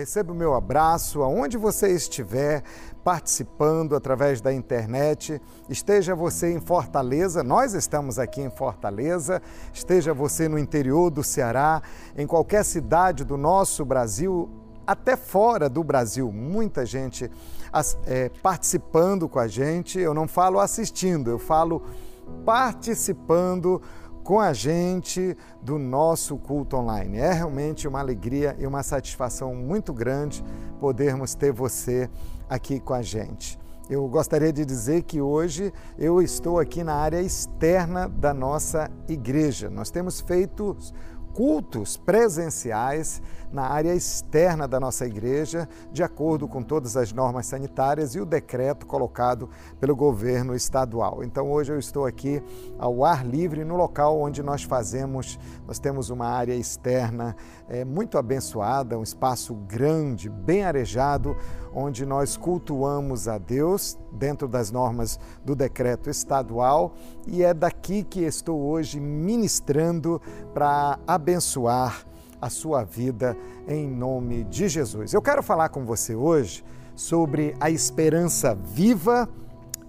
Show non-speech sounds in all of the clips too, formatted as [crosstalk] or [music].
Receba o meu abraço aonde você estiver participando através da internet. Esteja você em Fortaleza, nós estamos aqui em Fortaleza, esteja você no interior do Ceará, em qualquer cidade do nosso Brasil, até fora do Brasil, muita gente é, participando com a gente. Eu não falo assistindo, eu falo participando com a gente do nosso culto online. É realmente uma alegria e uma satisfação muito grande podermos ter você aqui com a gente. Eu gostaria de dizer que hoje eu estou aqui na área externa da nossa igreja. Nós temos feito cultos presenciais na área externa da nossa igreja, de acordo com todas as normas sanitárias e o decreto colocado pelo governo estadual. Então hoje eu estou aqui ao ar livre no local onde nós fazemos, nós temos uma área externa é, muito abençoada, um espaço grande, bem arejado, onde nós cultuamos a Deus dentro das normas do decreto estadual e é daqui que estou hoje ministrando para abençoar a sua vida em nome de Jesus. Eu quero falar com você hoje sobre a esperança viva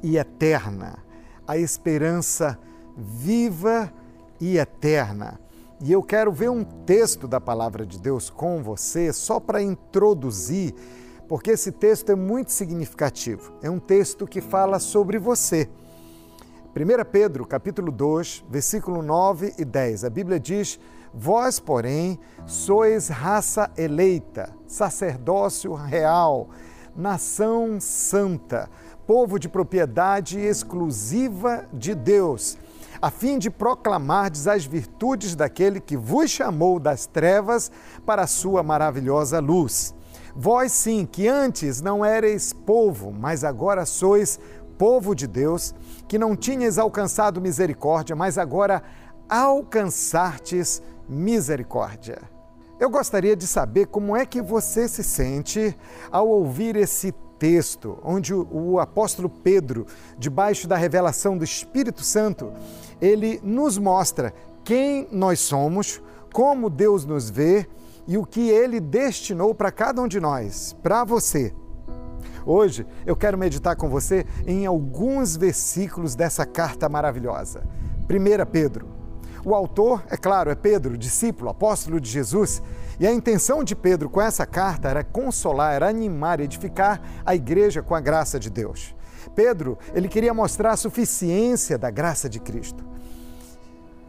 e eterna. A esperança viva e eterna. E eu quero ver um texto da palavra de Deus com você, só para introduzir, porque esse texto é muito significativo. É um texto que fala sobre você. 1 Pedro, capítulo 2, versículo 9 e 10. A Bíblia diz: Vós, porém, sois raça eleita, sacerdócio real, nação santa, povo de propriedade exclusiva de Deus, a fim de proclamardes as virtudes daquele que vos chamou das trevas para a sua maravilhosa luz. Vós sim, que antes não erais povo, mas agora sois povo de Deus, que não tinhas alcançado misericórdia, mas agora alcançartes misericórdia. Eu gostaria de saber como é que você se sente ao ouvir esse texto, onde o, apóstolo Pedro, debaixo da revelação do Espírito Santo, ele nos mostra quem nós somos, como Deus nos vê e o que ele destinou para cada um de nós, para você. Hoje eu quero meditar com você em alguns versículos dessa carta maravilhosa. 1 Pedro o autor, é claro, é Pedro, discípulo, apóstolo de Jesus, e a intenção de Pedro com essa carta era consolar, animar, edificar a igreja com a graça de Deus. Pedro, ele queria mostrar a suficiência da graça de Cristo.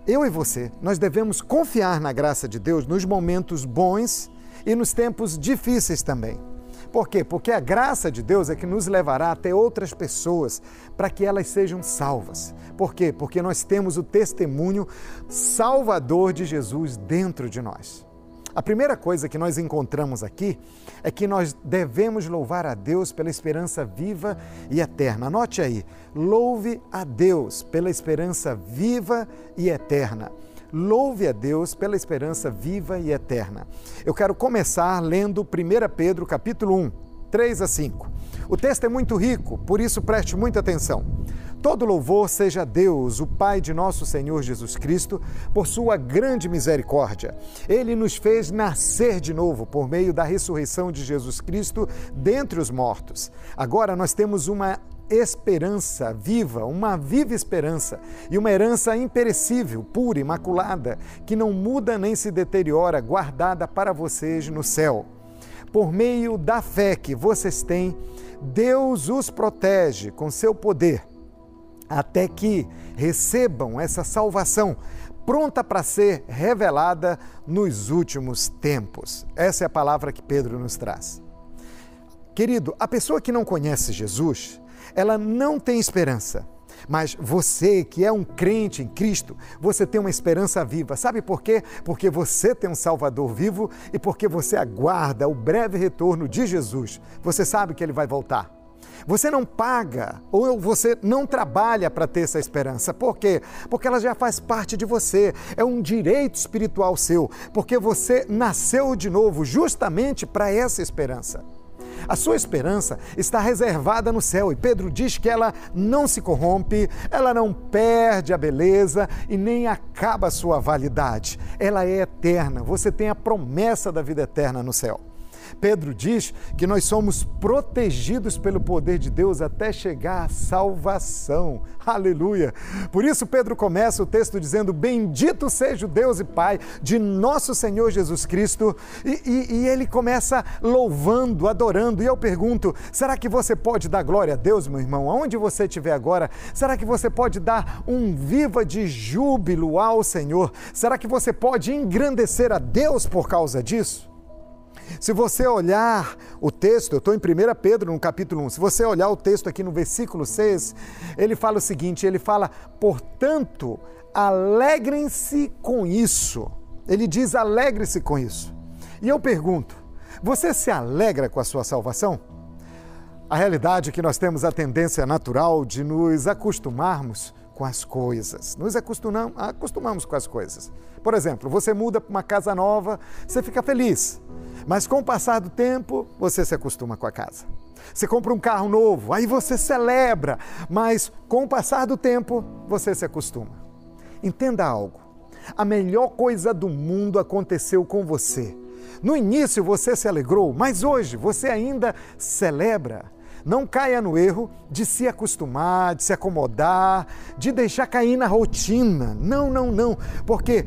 Eu e você, nós devemos confiar na graça de Deus nos momentos bons e nos tempos difíceis também. Por quê? Porque a graça de Deus é que nos levará até outras pessoas para que elas sejam salvas. Por quê? Porque nós temos o testemunho salvador de Jesus dentro de nós. A primeira coisa que nós encontramos aqui é que nós devemos louvar a Deus pela esperança viva e eterna. Anote aí, louve a Deus pela esperança viva e eterna. Louve a Deus pela esperança viva e eterna. Eu quero começar lendo 1 Pedro capítulo 1, 3 a 5. O texto é muito rico, por isso preste muita atenção. Todo louvor seja a Deus, o Pai de nosso Senhor Jesus Cristo, por sua grande misericórdia. Ele nos fez nascer de novo por meio da ressurreição de Jesus Cristo dentre os mortos. Agora nós temos uma esperança viva, uma viva esperança e uma herança imperecível, pura, imaculada, que não muda nem se deteriora, guardada para vocês no céu. Por meio da fé que vocês têm, Deus os protege com seu poder, até que recebam essa salvação pronta para ser revelada nos últimos tempos. Essa é a palavra que Pedro nos traz. Querido, a pessoa que não conhece Jesus, ela não tem esperança. Mas você que é um crente em Cristo, você tem uma esperança viva. Sabe por quê? Porque você tem um Salvador vivo e porque você aguarda o breve retorno de Jesus. Você sabe que ele vai voltar. Você não paga ou você não trabalha para ter essa esperança. Por quê? Porque ela já faz parte de você. É um direito espiritual seu, porque você nasceu de novo justamente para essa esperança. A sua esperança está reservada no céu e Pedro diz que ela não se corrompe, ela não perde a beleza e nem acaba a sua validade. Ela é eterna. Você tem a promessa da vida eterna no céu. Pedro diz que nós somos protegidos pelo poder de Deus até chegar à salvação. Aleluia! Por isso, Pedro começa o texto dizendo: Bendito seja o Deus e Pai de nosso Senhor Jesus Cristo. E, e, e ele começa louvando, adorando. E eu pergunto: será que você pode dar glória a Deus, meu irmão? Aonde você estiver agora, será que você pode dar um viva de júbilo ao Senhor? Será que você pode engrandecer a Deus por causa disso? Se você olhar o texto, eu estou em 1 Pedro, no capítulo 1, se você olhar o texto aqui no versículo 6, ele fala o seguinte: ele fala, portanto, alegrem-se com isso. Ele diz, alegre-se com isso. E eu pergunto, você se alegra com a sua salvação? A realidade é que nós temos a tendência natural de nos acostumarmos com as coisas. Nos acostumamos, acostumamos com as coisas. Por exemplo, você muda para uma casa nova, você fica feliz. Mas com o passar do tempo, você se acostuma com a casa. Você compra um carro novo, aí você celebra, mas com o passar do tempo, você se acostuma. Entenda algo: a melhor coisa do mundo aconteceu com você. No início você se alegrou, mas hoje você ainda celebra. Não caia no erro de se acostumar, de se acomodar, de deixar cair na rotina. Não, não, não. Porque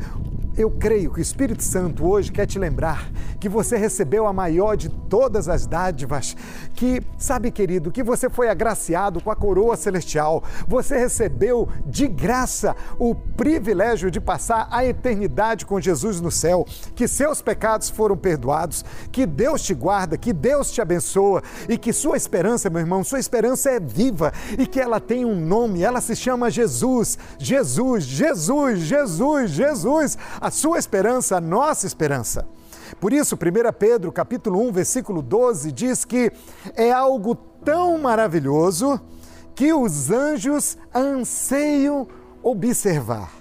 eu creio que o Espírito Santo hoje quer te lembrar que você recebeu a maior de todas as dádivas, que, sabe, querido, que você foi agraciado com a coroa celestial, você recebeu de graça o privilégio de passar a eternidade com Jesus no céu, que seus pecados foram perdoados, que Deus te guarda, que Deus te abençoa e que sua esperança, meu irmão, sua esperança é viva e que ela tem um nome, ela se chama Jesus, Jesus, Jesus, Jesus, Jesus a sua esperança, a nossa esperança. Por isso, 1 Pedro, capítulo 1, versículo 12, diz que é algo tão maravilhoso que os anjos anseiam observar.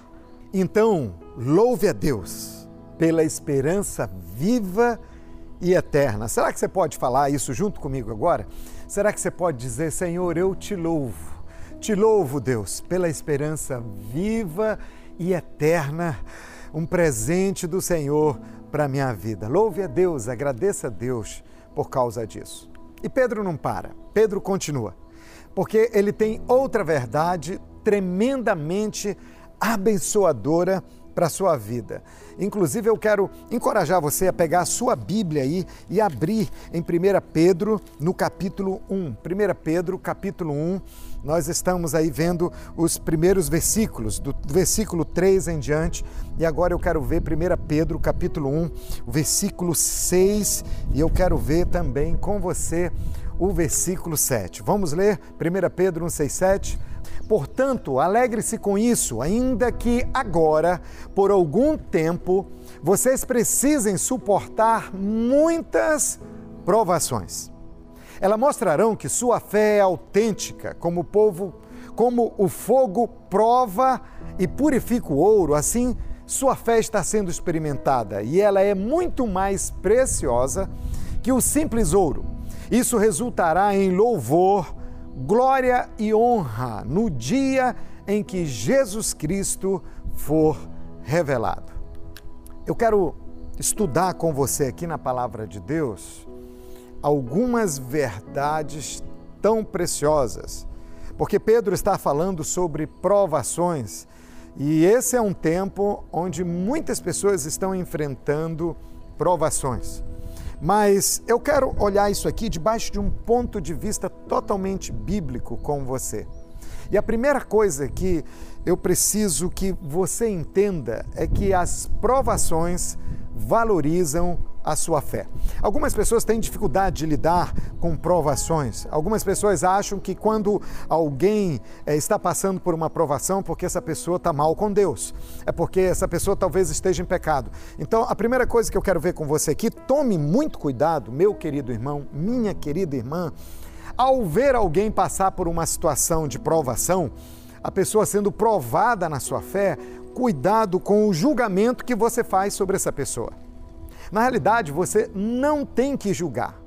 Então, louve a Deus pela esperança viva e eterna. Será que você pode falar isso junto comigo agora? Será que você pode dizer, Senhor, eu te louvo, te louvo, Deus, pela esperança viva e eterna um presente do Senhor para a minha vida. Louve a Deus, agradeça a Deus por causa disso. E Pedro não para, Pedro continua, porque ele tem outra verdade tremendamente abençoadora para a sua vida. Inclusive, eu quero encorajar você a pegar a sua Bíblia aí e abrir em 1 Pedro, no capítulo 1. 1 Pedro, capítulo 1, nós estamos aí vendo os primeiros versículos, do versículo 3 em diante, e agora eu quero ver 1 Pedro, capítulo 1, o versículo 6, e eu quero ver também com você o versículo 7. Vamos ler 1 Pedro 1, 6, 7? Portanto, alegre-se com isso, ainda que agora, por algum tempo, vocês precisem suportar muitas provações. Elas mostrarão que sua fé é autêntica, como o povo, como o fogo prova e purifica o ouro, assim sua fé está sendo experimentada e ela é muito mais preciosa que o simples ouro. Isso resultará em louvor, glória e honra no dia em que Jesus Cristo for revelado. Eu quero estudar com você aqui na palavra de Deus algumas verdades tão preciosas, porque Pedro está falando sobre provações e esse é um tempo onde muitas pessoas estão enfrentando provações. Mas eu quero olhar isso aqui debaixo de um ponto de vista totalmente bíblico com você. E a primeira coisa que eu preciso que você entenda é que as provações valorizam a sua fé. Algumas pessoas têm dificuldade de lidar com provações. Algumas pessoas acham que quando alguém é, está passando por uma provação, porque essa pessoa está mal com Deus, é porque essa pessoa talvez esteja em pecado. Então, a primeira coisa que eu quero ver com você aqui, tome muito cuidado, meu querido irmão, minha querida irmã, ao ver alguém passar por uma situação de provação, a pessoa sendo provada na sua fé, cuidado com o julgamento que você faz sobre essa pessoa. Na realidade, você não tem que julgar.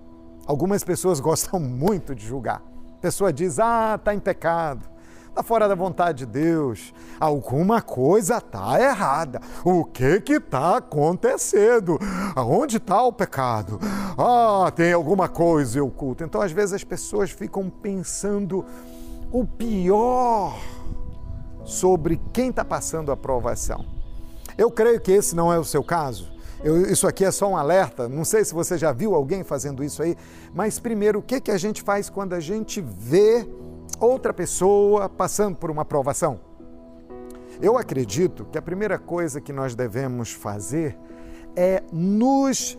Algumas pessoas [laughs] gostam muito de julgar. A pessoa diz: ah, está em pecado, está fora da vontade de Deus. Alguma coisa está errada. O que que está acontecendo? Aonde está o pecado? Ah, tem alguma coisa oculta. Então, às vezes, as pessoas ficam pensando o pior sobre quem está passando a provação. Eu creio que esse não é o seu caso. Eu, isso aqui é só um alerta. Não sei se você já viu alguém fazendo isso aí, mas primeiro, o que, que a gente faz quando a gente vê outra pessoa passando por uma provação? Eu acredito que a primeira coisa que nós devemos fazer é nos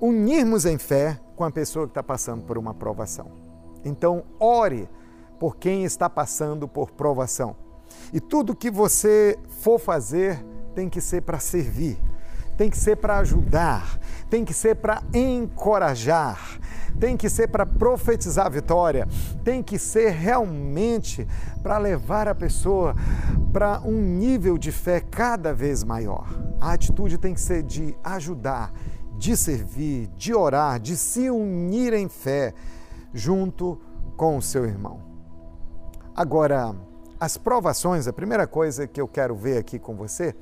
unirmos em fé com a pessoa que está passando por uma provação. Então, ore por quem está passando por provação. E tudo que você for fazer tem que ser para servir, tem que ser para ajudar, tem que ser para encorajar, tem que ser para profetizar a vitória, tem que ser realmente para levar a pessoa para um nível de fé cada vez maior. A atitude tem que ser de ajudar, de servir, de orar, de se unir em fé junto com o seu irmão. Agora, as provações, a primeira coisa que eu quero ver aqui com você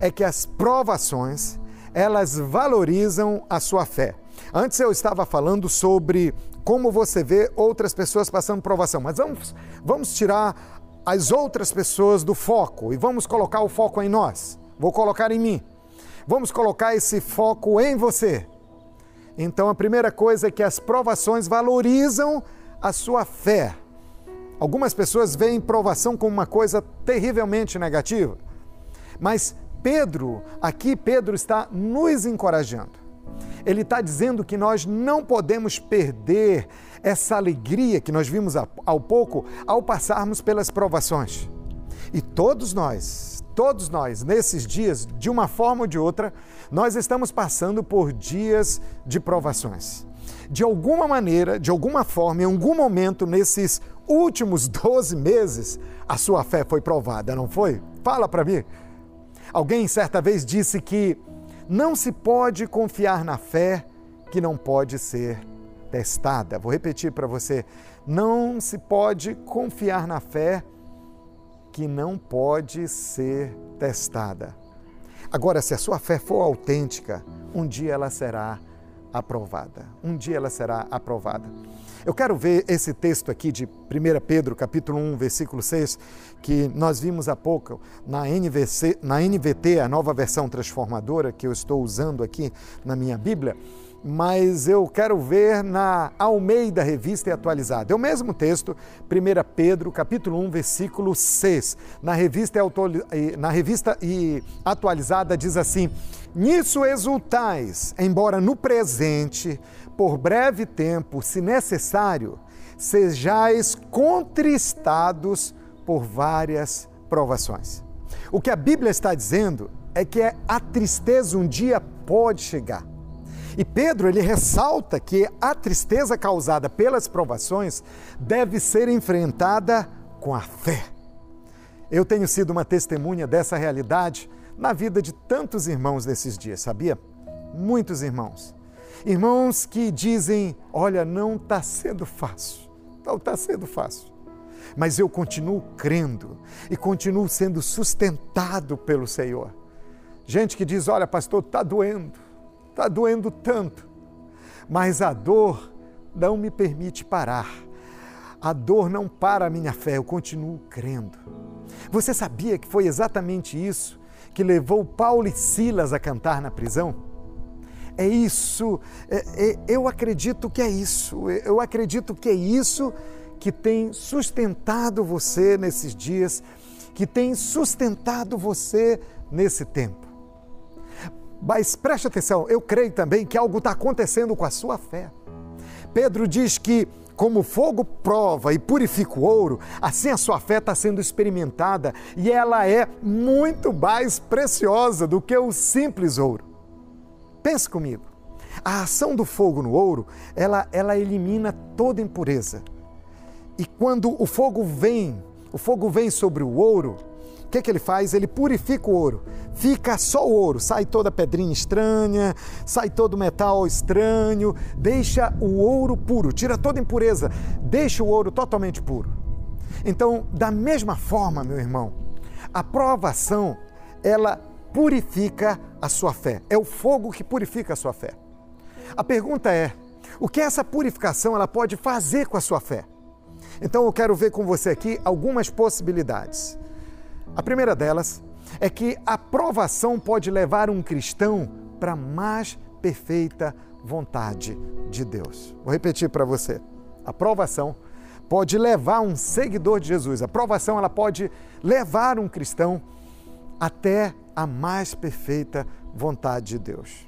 é que as provações, elas valorizam a sua fé. Antes eu estava falando sobre como você vê outras pessoas passando provação, mas vamos, vamos tirar as outras pessoas do foco e vamos colocar o foco em nós. Vou colocar em mim. Vamos colocar esse foco em você. Então a primeira coisa é que as provações valorizam a sua fé. Algumas pessoas veem provação como uma coisa terrivelmente negativa, mas Pedro, aqui Pedro está nos encorajando. Ele está dizendo que nós não podemos perder essa alegria que nós vimos ao pouco ao passarmos pelas provações. E todos nós, todos nós, nesses dias, de uma forma ou de outra, nós estamos passando por dias de provações. De alguma maneira, de alguma forma, em algum momento nesses últimos [laughs] 12 meses, a sua fé foi provada, não foi? Fala para mim. Alguém certa vez disse que não se pode confiar na fé que não pode ser testada. Vou repetir para você: não se pode confiar na fé que não pode ser testada. Agora, se a sua fé for autêntica, um dia ela será aprovada. Um dia ela será aprovada. Eu quero ver esse texto aqui de 1 Pedro, capítulo 1, versículo 6, que nós vimos há pouco na, NVC, na NVT, a nova versão transformadora que eu estou usando aqui na minha Bíblia, mas eu quero ver na Almeida Revista e Atualizada. É o mesmo texto, 1 Pedro, capítulo 1, versículo 6. Na revista, na revista e atualizada diz assim: Nisso exultais, embora no presente por breve tempo, se necessário, sejais contristados por várias provações. O que a Bíblia está dizendo é que a tristeza um dia pode chegar. E Pedro ele ressalta que a tristeza causada pelas provações deve ser enfrentada com a fé. Eu tenho sido uma testemunha dessa realidade na vida de tantos irmãos desses dias, sabia? Muitos irmãos. Irmãos que dizem: olha, não está sendo fácil, não está sendo fácil. Mas eu continuo crendo e continuo sendo sustentado pelo Senhor. Gente que diz: olha, pastor, está doendo, está doendo tanto, mas a dor não me permite parar. A dor não para a minha fé, eu continuo crendo. Você sabia que foi exatamente isso que levou Paulo e Silas a cantar na prisão? É isso, é, é, eu acredito que é isso, eu acredito que é isso que tem sustentado você nesses dias, que tem sustentado você nesse tempo. Mas preste atenção, eu creio também que algo está acontecendo com a sua fé. Pedro diz que como o fogo prova e purifica o ouro, assim a sua fé está sendo experimentada e ela é muito mais preciosa do que o simples ouro. Pense comigo. A ação do fogo no ouro, ela, ela elimina toda impureza. E quando o fogo vem, o fogo vem sobre o ouro, o que, que ele faz? Ele purifica o ouro. Fica só o ouro, sai toda pedrinha estranha, sai todo metal estranho, deixa o ouro puro, tira toda impureza, deixa o ouro totalmente puro. Então, da mesma forma, meu irmão, a provação, ela purifica a sua fé. É o fogo que purifica a sua fé. A pergunta é: o que essa purificação ela pode fazer com a sua fé? Então eu quero ver com você aqui algumas possibilidades. A primeira delas é que a provação pode levar um cristão para a mais perfeita vontade de Deus. Vou repetir para você. A provação pode levar um seguidor de Jesus. A provação ela pode levar um cristão até a mais perfeita vontade de Deus.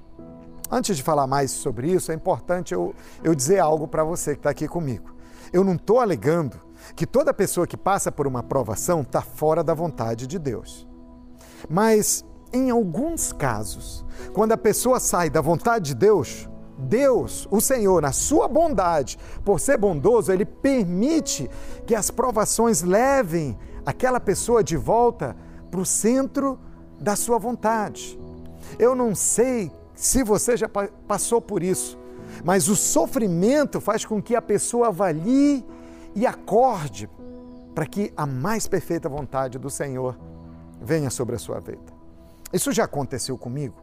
Antes de falar mais sobre isso, é importante eu, eu dizer algo para você que está aqui comigo. Eu não estou alegando que toda pessoa que passa por uma provação está fora da vontade de Deus. Mas, em alguns casos, quando a pessoa sai da vontade de Deus, Deus, o Senhor, na sua bondade, por ser bondoso, ele permite que as provações levem aquela pessoa de volta para o centro da sua vontade. Eu não sei se você já passou por isso, mas o sofrimento faz com que a pessoa avalie e acorde para que a mais perfeita vontade do Senhor venha sobre a sua vida. Isso já aconteceu comigo.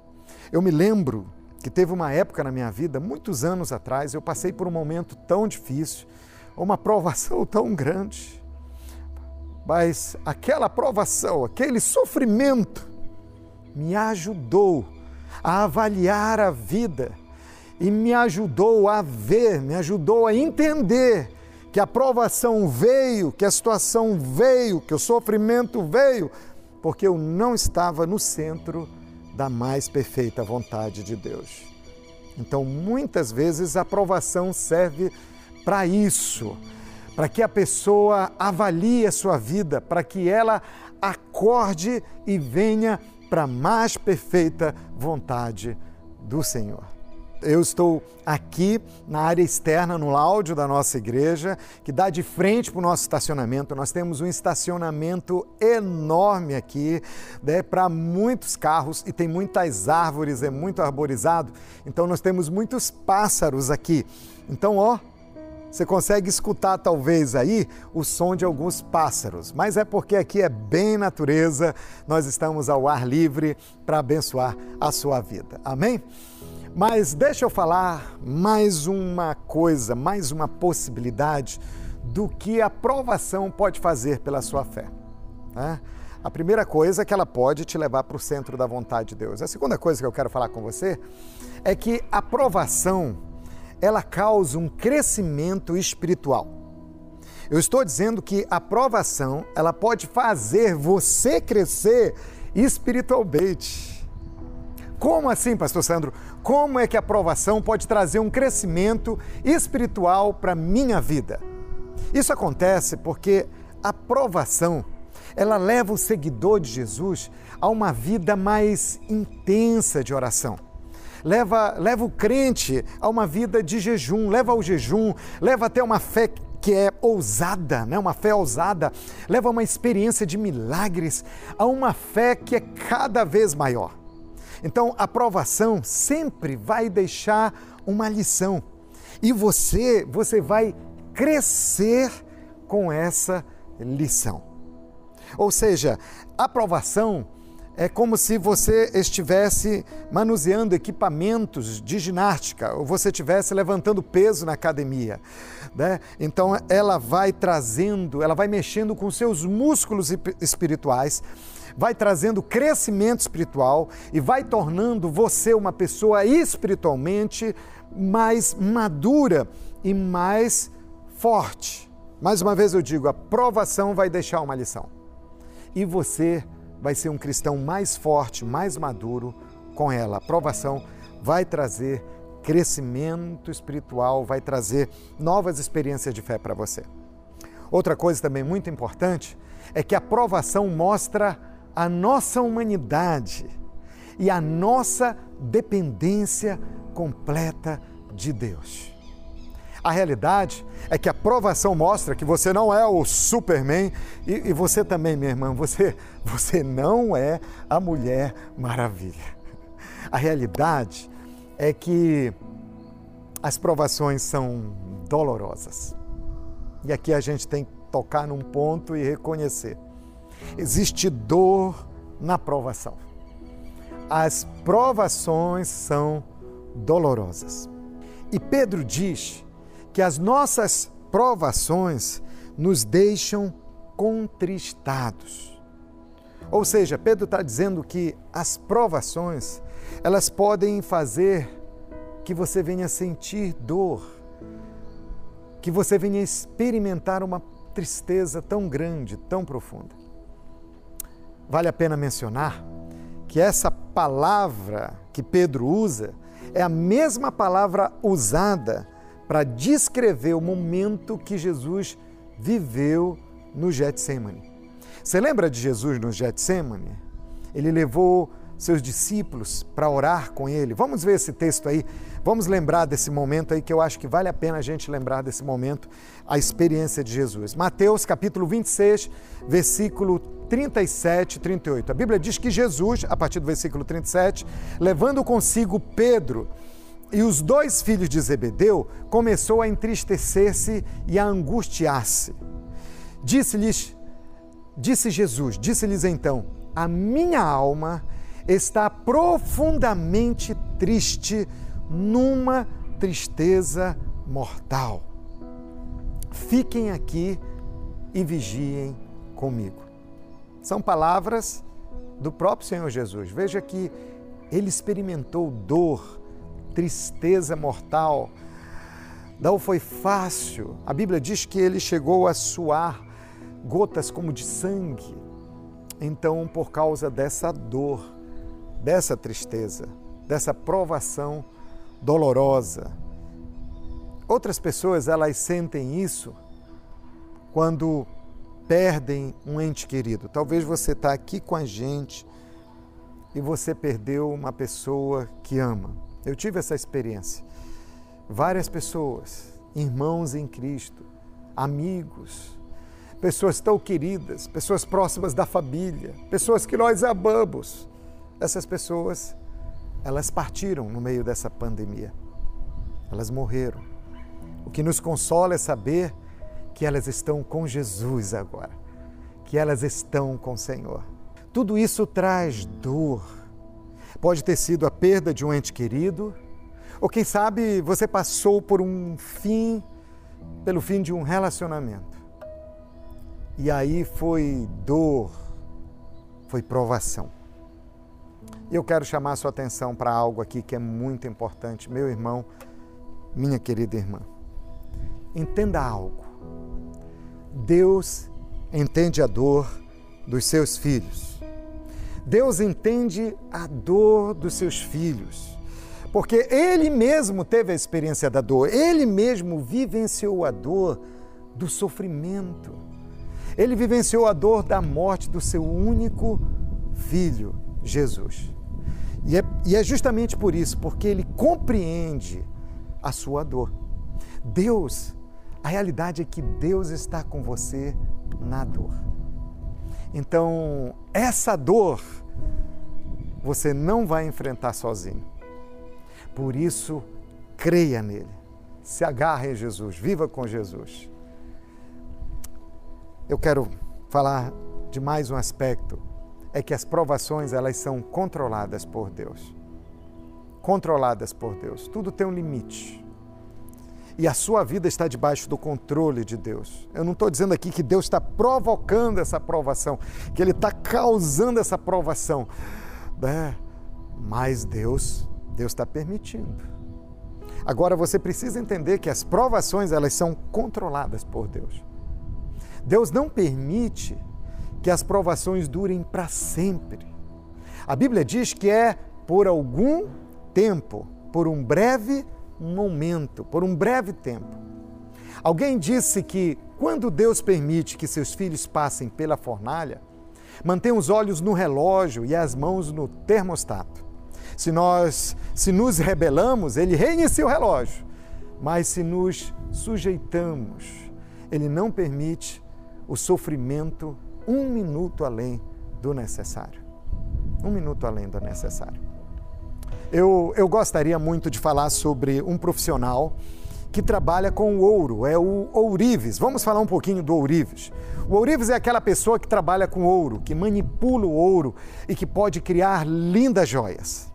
Eu me lembro que teve uma época na minha vida, muitos anos atrás, eu passei por um momento tão difícil, uma provação [laughs] tão grande. Mas aquela provação, aquele sofrimento, me ajudou a avaliar a vida e me ajudou a ver, me ajudou a entender que a provação veio, que a situação veio, que o sofrimento veio, porque eu não estava no centro da mais perfeita vontade de Deus. Então, muitas vezes a provação serve para isso, para que a pessoa avalie a sua vida, para que ela acorde e venha para a mais perfeita vontade do Senhor. Eu estou aqui na área externa, no áudio da nossa igreja, que dá de frente para o nosso estacionamento. Nós temos um estacionamento enorme aqui, né, para muitos carros e tem muitas árvores, é muito arborizado. Então nós temos muitos pássaros aqui. Então, ó, você consegue escutar talvez aí o som de alguns pássaros, mas é porque aqui é bem natureza, nós estamos ao ar livre para abençoar a sua vida. Amém? Mas deixa eu falar mais uma coisa, mais uma possibilidade do que a provação pode fazer pela sua fé. Né? A primeira coisa é que ela pode te levar para o centro da vontade de Deus. A segunda coisa que eu quero falar com você é que a provação ela causa um crescimento espiritual. Eu estou dizendo que a provação ela pode fazer você crescer espiritualmente. Como assim, pastor Sandro? Como é que a provação pode trazer um crescimento espiritual para minha vida? Isso acontece porque a provação, ela leva o seguidor de Jesus a uma vida mais intensa de oração. Leva, leva o crente a uma vida de jejum, leva ao jejum, leva até uma fé que é ousada, né? uma fé ousada, leva a uma experiência de milagres, a uma fé que é cada vez maior. Então, a provação sempre vai deixar uma lição. E você, você vai crescer com essa lição. Ou seja, a provação é como se você estivesse manuseando equipamentos de ginástica ou você estivesse levantando peso na academia. Né? Então ela vai trazendo, ela vai mexendo com seus músculos espirituais vai trazendo crescimento espiritual e vai tornando você uma pessoa espiritualmente mais madura e mais forte. Mais uma vez eu digo, a provação vai deixar uma lição. E você vai ser um cristão mais forte, mais maduro com ela. A provação vai trazer crescimento espiritual, vai trazer novas experiências de fé para você. Outra coisa também muito importante é que a provação mostra a nossa humanidade e a nossa dependência completa de Deus. A realidade é que a provação mostra que você não é o Superman e, e, você também, minha irmã, você, [laughs] você não é a Mulher Maravilha. A realidade é que as provações são dolorosas. E aqui a gente tem tocar num ponto e reconhecer. Existe dor na provação. As provações são dolorosas. E Pedro diz que as nossas provações nos deixam contristados. Ou seja, Pedro está dizendo que as provações elas podem fazer que você venha sentir dor, que você venha experimentar uma tristeza tão grande, tão profunda. Vale a pena mencionar que essa palavra que Pedro usa é a mesma palavra usada para descrever o momento que Jesus viveu no Getsemane. Você lembra de Jesus no Getsemane? Ele levou seus discípulos para orar com ele. Vamos ver esse texto aí, vamos lembrar desse momento aí que eu acho que vale a pena a gente lembrar desse momento, a experiência de Jesus. Mateus capítulo 26, versículo 37 e 38. A Bíblia diz que Jesus, a partir do versículo 37, levando consigo Pedro e os dois filhos de Zebedeu, começou a entristecer-se e a angustiar-se. Disse-lhes, disse Jesus, disse-lhes então: A minha alma está profundamente triste, numa tristeza mortal. Fiquem aqui e vigiem comigo. São palavras do próprio Senhor Jesus. Veja que ele experimentou dor, tristeza mortal. Não foi fácil. A Bíblia diz que ele chegou a suar gotas como de sangue. Então, por causa dessa dor, dessa tristeza, dessa provação dolorosa. Outras pessoas elas sentem isso quando perdem um ente querido. Talvez você está aqui com a gente e você perdeu uma pessoa que ama. Eu tive essa experiência. Várias pessoas, irmãos em Cristo, amigos, pessoas tão queridas, pessoas próximas da família, pessoas que nós amamos, essas pessoas, elas partiram no meio dessa pandemia. Elas morreram. O que nos consola é saber que elas estão com Jesus agora, que elas estão com o Senhor. Tudo isso traz dor. Pode ter sido a perda de um ente querido, ou quem sabe você passou por um fim, pelo fim de um relacionamento. E aí foi dor, foi provação. Eu quero chamar sua atenção para algo aqui que é muito importante, meu irmão, minha querida irmã. Entenda algo. Deus entende a dor dos seus filhos. Deus entende a dor dos seus filhos, porque Ele mesmo teve a experiência da dor, Ele mesmo vivenciou a dor do sofrimento, Ele vivenciou a dor da morte do seu único filho, Jesus. E é, e é justamente por isso, porque ele compreende a sua dor. Deus, a realidade é que Deus está com você na dor. Então, essa dor você não vai enfrentar sozinho. Por isso, creia nele. Se agarre em Jesus, viva com Jesus. Eu quero falar de mais um aspecto é que as provações elas são controladas por Deus. Controladas por Deus. Tudo tem um limite. E a sua vida está debaixo do controle de Deus. Eu não estou dizendo aqui que Deus está provocando essa provação, que Ele está causando essa provação. É, mas Deus, Deus está permitindo. Agora você precisa entender que as provações elas são controladas por Deus. Deus não permite que as provações durem para sempre. A Bíblia diz que é por algum tempo, por um breve momento, por um breve tempo. Alguém disse que quando Deus permite que seus filhos passem pela fornalha, mantém os olhos no relógio e as mãos no termostato. Se nós se nos rebelamos, ele reinicia o relógio. Mas se nos sujeitamos, ele não permite o sofrimento um minuto além do necessário. Um minuto além do necessário. Eu, eu gostaria muito de falar sobre um profissional que trabalha com ouro, é o ourives. Vamos falar um pouquinho do ourives. O ourives é aquela pessoa que trabalha com ouro, que manipula o ouro e que pode criar lindas joias.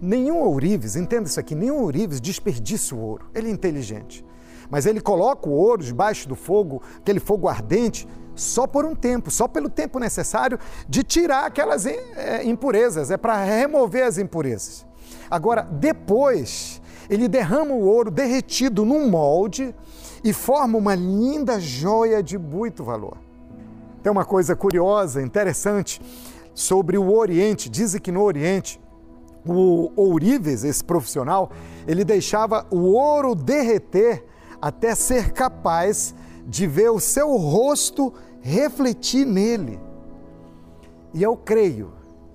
Nenhum ourives, entenda isso aqui, nenhum ourives desperdiça o ouro. Ele é inteligente. Mas ele coloca o ouro debaixo do fogo, aquele fogo ardente, só por um tempo, só pelo tempo necessário de tirar aquelas é, impurezas, é para remover as impurezas. Agora, depois, ele derrama o ouro derretido num molde e forma uma linda joia de muito valor. Tem uma coisa curiosa, interessante sobre o Oriente. Dizem que no Oriente, o ourives, esse profissional, ele deixava o ouro derreter até ser capaz de ver o seu rosto refletir nele. E eu creio,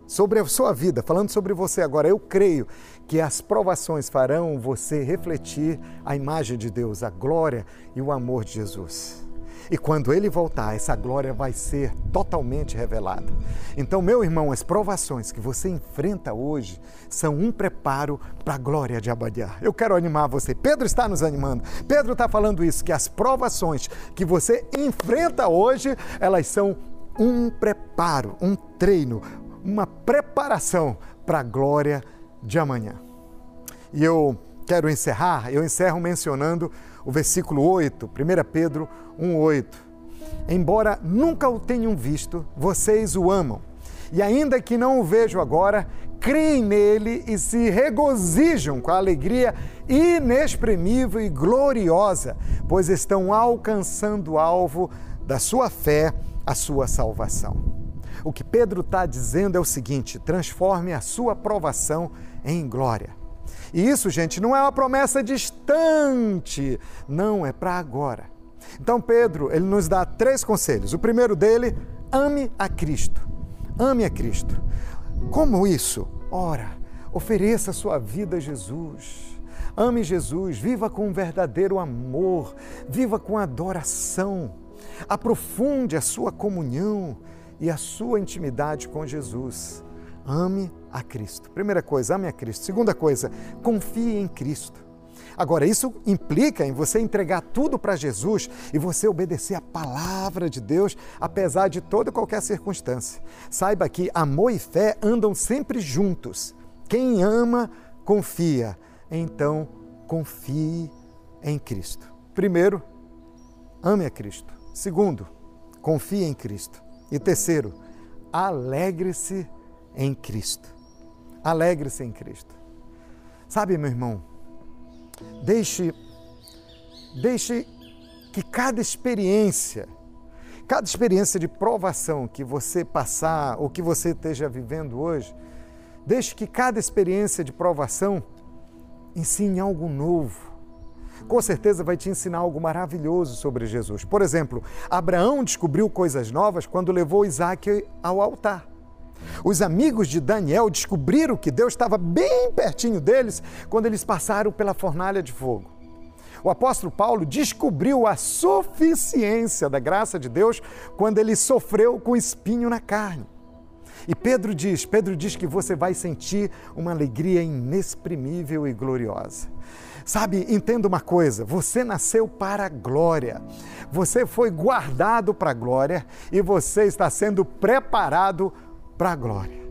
sobre a sua vida, falando sobre você agora, eu creio que as provações farão você refletir a imagem de Deus, a glória e o amor de Jesus. E quando ele voltar, essa glória vai ser totalmente revelada. Então, meu irmão, as provações que você enfrenta hoje são um preparo para a glória de Abadiá. Eu quero animar você. Pedro está nos animando. Pedro está falando isso, que as provações que você enfrenta hoje, elas são um preparo, um treino, uma preparação para a glória de amanhã. E eu quero encerrar, eu encerro mencionando o versículo 8, 1 Pedro 1,8. Embora nunca o tenham visto, vocês o amam. E ainda que não o vejam agora, creem nele e se regozijam com a alegria inexprimível e gloriosa, pois estão alcançando o alvo da sua fé, a sua salvação. O que Pedro está dizendo é o seguinte: transforme a sua provação em glória. E isso, gente, não é uma promessa distante, não, é para agora. Então, Pedro, ele nos dá três conselhos. O primeiro dele, ame a Cristo. Ame a Cristo. Como isso? Ora, ofereça sua vida a Jesus. Ame Jesus, viva com um verdadeiro amor, viva com adoração. Aprofunde a sua comunhão e a sua intimidade com Jesus. Ame a Cristo. Primeira coisa, ame a Cristo. Segunda coisa, confie em Cristo. Agora, isso implica em você entregar tudo para Jesus e você obedecer a palavra de Deus, apesar de toda e qualquer circunstância. Saiba que amor e fé andam sempre juntos. Quem ama, confia. Então, confie em Cristo. Primeiro, ame a Cristo. Segundo, confie em Cristo. E terceiro, alegre-se em Cristo. Alegre-se em Cristo. Sabe, meu irmão, deixe, deixe que cada experiência, cada experiência de provação que você passar ou que você esteja vivendo hoje, deixe que cada experiência de provação ensine algo novo. Com certeza vai te ensinar algo maravilhoso sobre Jesus. Por exemplo, Abraão descobriu coisas novas quando levou Isaac ao altar. Os amigos de Daniel descobriram que Deus estava bem pertinho deles quando eles passaram pela fornalha de fogo. O apóstolo Paulo descobriu a suficiência da graça de Deus quando ele sofreu com espinho na carne. E Pedro diz, Pedro diz que você vai sentir uma alegria inexprimível e gloriosa. Sabe, entenda uma coisa: você nasceu para a glória, você foi guardado para a glória e você está sendo preparado para a glória.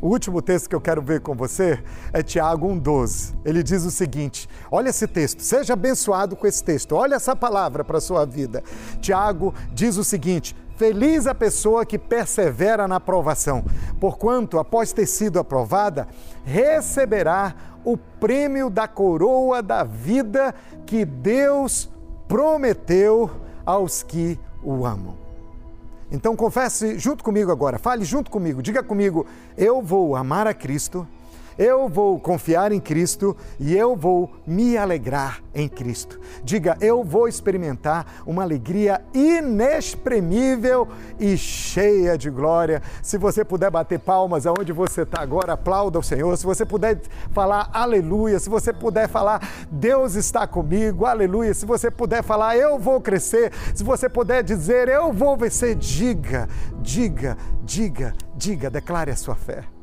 O último texto que eu quero ver com você é Tiago 1,12. Ele diz o seguinte: olha esse texto, seja abençoado com esse texto, olha essa palavra para a sua vida. Tiago diz o seguinte: Feliz a pessoa que persevera na aprovação, porquanto, após ter sido aprovada, receberá o prêmio da coroa da vida que Deus prometeu aos que o amam. Então confesse junto comigo agora, fale junto comigo, diga comigo: eu vou amar a Cristo eu vou confiar em Cristo e eu vou me alegrar em Cristo. Diga, eu vou experimentar uma alegria inexprimível e cheia de glória. Se você puder bater palmas aonde você está agora, aplauda o Senhor. Se você puder falar aleluia, se você puder falar Deus está comigo, aleluia. Se você puder falar eu vou crescer, se você puder dizer eu vou vencer, diga, diga, diga, diga, declare a sua fé.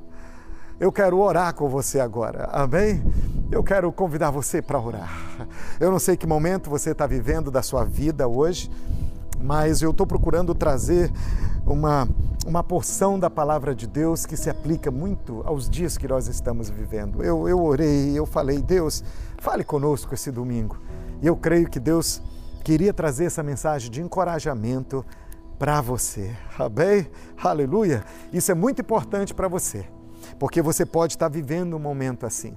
Eu quero orar com você agora, amém? eu quero convidar você para orar. Eu não sei que momento você está vivendo da sua vida hoje, mas eu estou procurando trazer uma, uma porção da palavra de Deus que se aplica muito aos dias que nós estamos vivendo. Eu, eu orei, eu falei, Deus, fale conosco esse domingo. E eu creio que Deus queria trazer essa mensagem de encorajamento para você. Amém? Aleluia! Isso é muito importante para você, porque você pode estar vivendo um momento assim.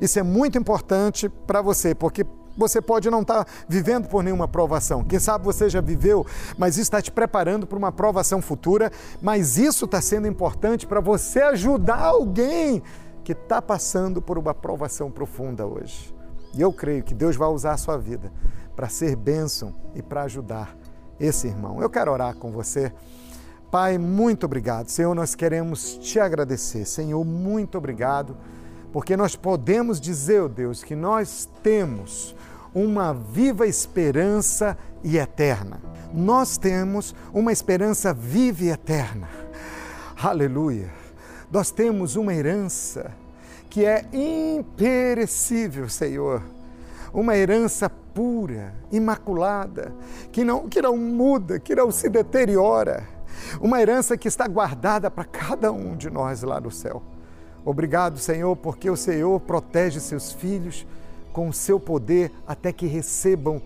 Isso é muito importante para você, porque você pode não estar vivendo por nenhuma provação. Quem sabe você já viveu, mas isso está te preparando para uma provação futura. Mas isso está sendo importante para você ajudar alguém que está passando por uma provação profunda hoje. E eu creio que Deus vai usar a sua vida para ser bênção e para ajudar esse irmão. Eu quero orar com você. Pai, muito obrigado. Senhor, nós queremos te agradecer. Senhor, muito obrigado porque nós podemos dizer, oh Deus, que nós temos uma viva esperança e eterna. Nós temos uma esperança viva e eterna. Aleluia! Nós temos uma herança que é imperecível, Senhor. Uma herança pura, imaculada, que não, que não muda, que não se deteriora. Uma herança que está guardada para cada um de nós lá no céu. Obrigado, Senhor, porque o Senhor protege seus filhos com o seu poder até que recebam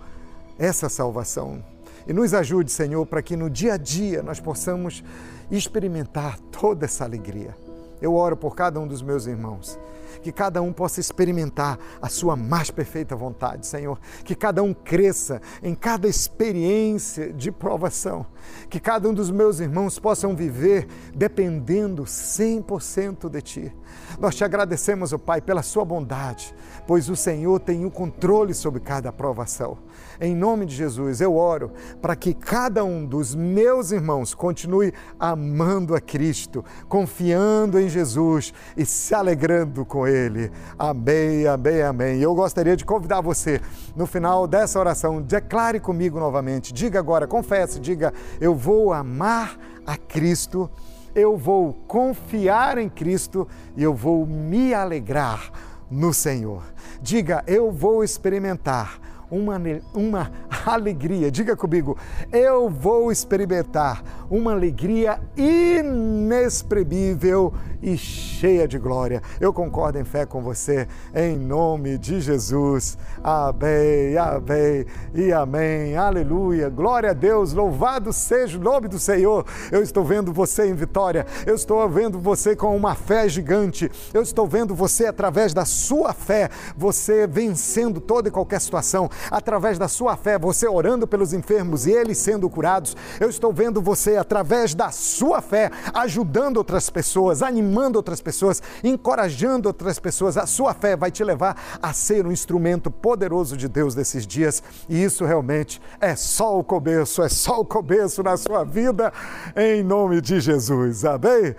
essa salvação. E nos ajude, Senhor, para que no dia a dia nós possamos experimentar toda essa alegria. Eu oro por cada um dos meus irmãos que cada um possa experimentar a sua mais perfeita vontade, Senhor. Que cada um cresça em cada experiência de provação. Que cada um dos meus irmãos possam viver dependendo 100% de Ti. Nós te agradecemos, ó oh Pai, pela Sua bondade, pois o Senhor tem o controle sobre cada provação. Em nome de Jesus, eu oro para que cada um dos meus irmãos continue amando a Cristo, confiando em Jesus e se alegrando com Ele. Amém, amém, amém. Eu gostaria de convidar você, no final dessa oração, declare comigo novamente. Diga agora, confesse, diga: Eu vou amar a Cristo, eu vou confiar em Cristo e eu vou me alegrar no Senhor. Diga: Eu vou experimentar uma, uma [laughs] alegria. Diga comigo, eu vou experimentar uma alegria inexprimível e cheia de glória. Eu concordo em fé com você, em nome de Jesus. Amém, amém e amém. Aleluia. Glória a Deus. Louvado seja o nome do Senhor. Eu estou vendo você em vitória. Eu estou vendo você com uma fé gigante. Eu estou vendo você através da sua fé, você vencendo toda e qualquer situação. Através da sua fé, você orando pelos enfermos e eles sendo curados. Eu estou vendo você através da sua fé ajudando outras pessoas, animando outras pessoas, encorajando outras pessoas. A sua fé vai te levar a ser um instrumento poderoso de Deus nesses dias. E isso realmente é só o começo, é só o começo na sua vida, em nome de Jesus. Amém?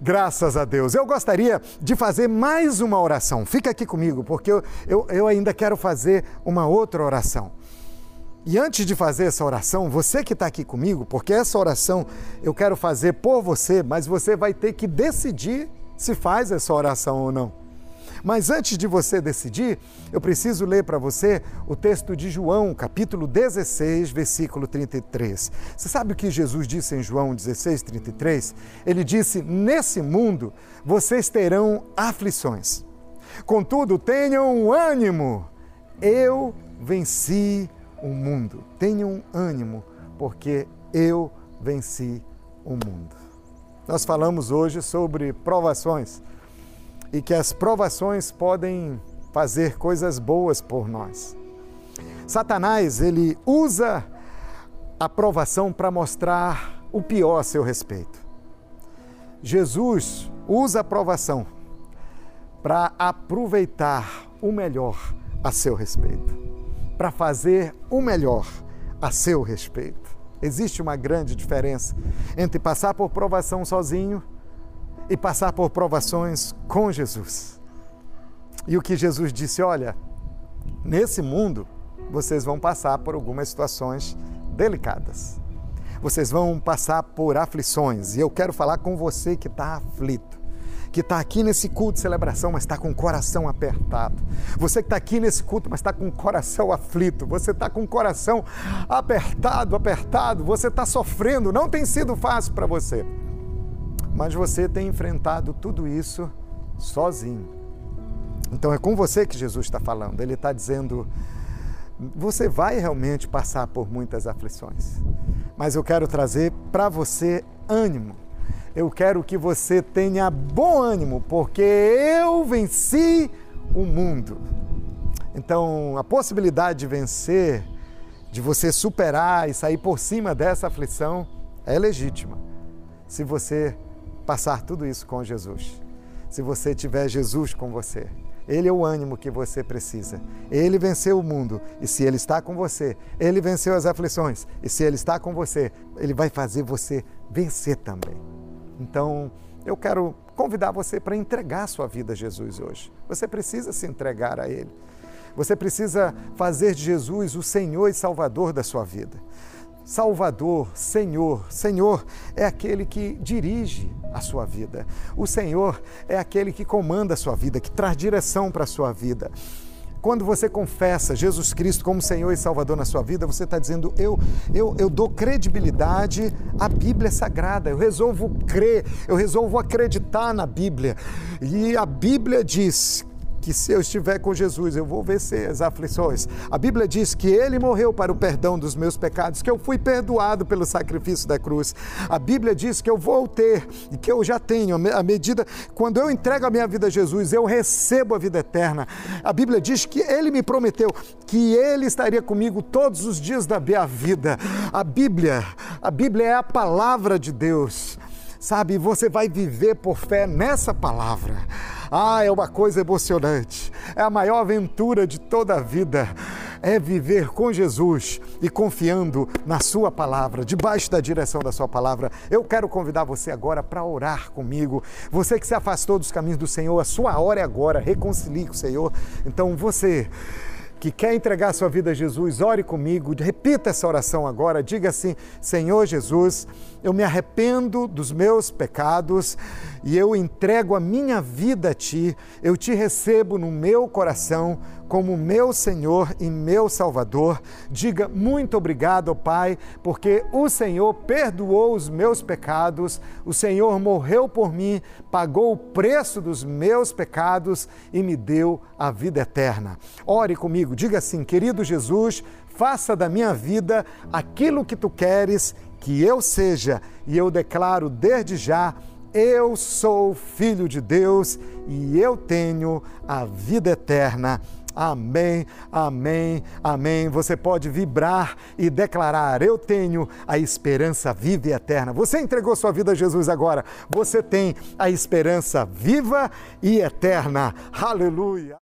Graças a Deus. Eu gostaria de fazer mais uma oração. Fica aqui comigo, porque eu, eu, eu ainda quero fazer uma outra oração. E antes de fazer essa oração, você que está aqui comigo, porque essa oração eu quero fazer por você, mas você vai ter que decidir se faz essa oração ou não. Mas antes de você decidir, eu preciso ler para você o texto de João, capítulo 16, versículo 33. Você sabe o que Jesus disse em João 16, 33? Ele disse: Nesse mundo vocês terão aflições. Contudo, tenham ânimo, eu venci o mundo. Tenham ânimo, porque eu venci o mundo. Nós falamos hoje sobre provações e que as provações podem fazer coisas boas por nós. Satanás, ele usa a provação para mostrar o pior a seu respeito. Jesus usa a provação para aproveitar o melhor a seu respeito para fazer o melhor a seu respeito. Existe uma grande diferença entre passar por provação sozinho e passar por provações com Jesus. E o que Jesus disse: olha, nesse mundo vocês vão passar por algumas situações delicadas. Vocês vão passar por aflições. E eu quero falar com você que está aflito que está aqui nesse culto de celebração, mas está com o coração apertado. Você que está aqui nesse culto, mas está com o coração aflito. Você está com o coração apertado, apertado. Você está sofrendo. Não tem sido fácil para você. Mas você tem enfrentado tudo isso sozinho. Então é com você que Jesus está falando. Ele está dizendo: você vai realmente passar por muitas aflições, mas eu quero trazer para você ânimo eu quero que você tenha bom ânimo, porque eu venci o mundo. Então, a possibilidade de vencer, de você superar e sair por cima dessa aflição é legítima. Se você passar tudo isso com Jesus, se você tiver Jesus com você. Ele é o ânimo que você precisa. Ele venceu o mundo e se ele está com você, ele venceu as aflições. E se ele está com você, ele vai fazer você vencer também. Então, eu quero convidar você para entregar sua vida a Jesus hoje. Você precisa se entregar a Ele. Você precisa fazer de Jesus o Senhor e Salvador da sua vida. Salvador, Senhor. Senhor é aquele que dirige a sua vida. O Senhor é aquele que comanda a sua vida, que traz direção para a sua vida. Quando você confessa Jesus Cristo como Senhor e Salvador na sua vida, você está dizendo: eu, eu, eu dou credibilidade à Bíblia Sagrada, eu resolvo crer, eu resolvo acreditar na Bíblia. E a Bíblia diz que se eu estiver com Jesus, eu vou vencer as aflições. A Bíblia diz que ele morreu para o perdão dos meus pecados, que eu fui perdoado pelo sacrifício da cruz. A Bíblia diz que eu vou ter e que eu já tenho. À medida, quando eu entrego a minha vida a Jesus, eu recebo a vida eterna. A Bíblia diz que ele me prometeu que ele estaria comigo todos os dias da minha vida. A Bíblia, a Bíblia é a palavra de Deus. Sabe, você vai viver por fé nessa palavra. Ah, é uma coisa emocionante. É a maior aventura de toda a vida. É viver com Jesus e confiando na Sua palavra, debaixo da direção da Sua palavra. Eu quero convidar você agora para orar comigo. Você que se afastou dos caminhos do Senhor, a sua hora é agora. Reconcilie com o Senhor. Então você que quer entregar sua vida a Jesus, ore comigo, repita essa oração agora, diga assim: Senhor Jesus, eu me arrependo dos meus pecados e eu entrego a minha vida a Ti, eu te recebo no meu coração como meu Senhor e meu Salvador. Diga muito obrigado, Pai, porque o Senhor perdoou os meus pecados, o Senhor morreu por mim, pagou o preço dos meus pecados e me deu a vida eterna. Ore comigo, diga assim: querido Jesus, faça da minha vida aquilo que tu queres que eu seja, e eu declaro desde já eu sou filho de Deus e eu tenho a vida eterna. Amém, amém, amém. Você pode vibrar e declarar: Eu tenho a esperança viva e eterna. Você entregou sua vida a Jesus agora. Você tem a esperança viva e eterna. Aleluia.